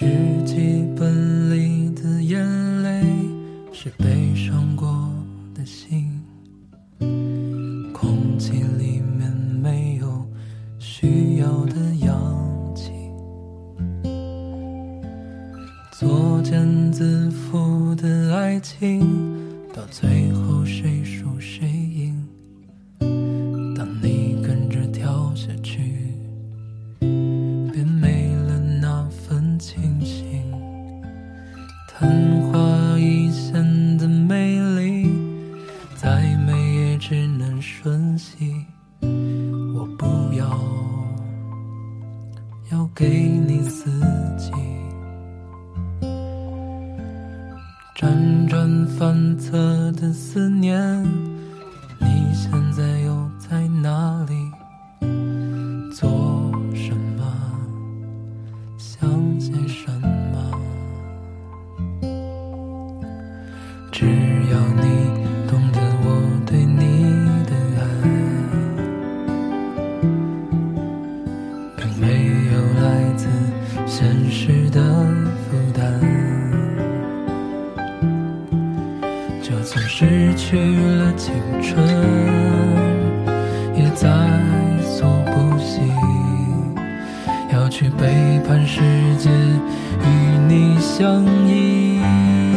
日记本里的眼泪是悲伤过的心，空气里面没有需要的氧气，作茧自缚的爱情，到最后要你懂得我对你的爱，并没有来自现实的负担。就算失去了青春，也在所不惜。要去背叛世界，与你相依。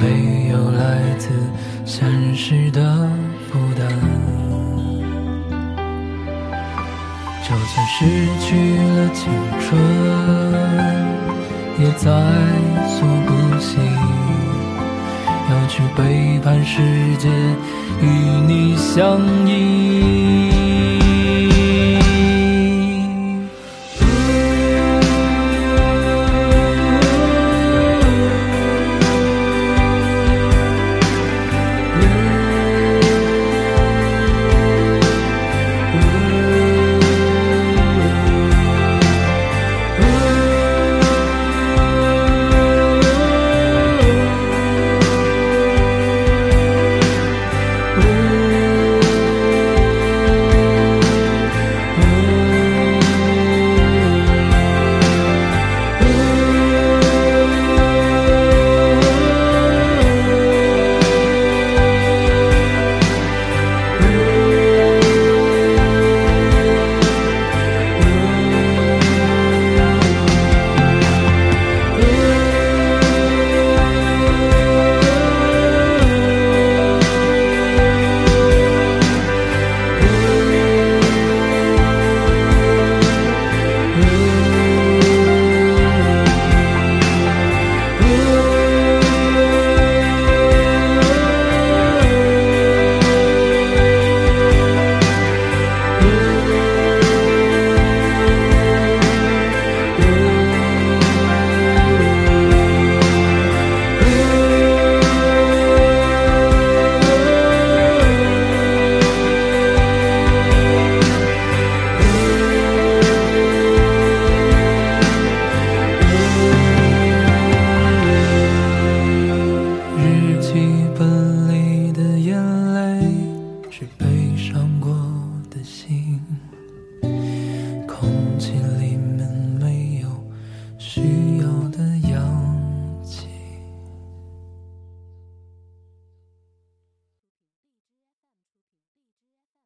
没有来自现实的负担。就算失去了青春，也在所不惜。要去背叛世界，与你相依。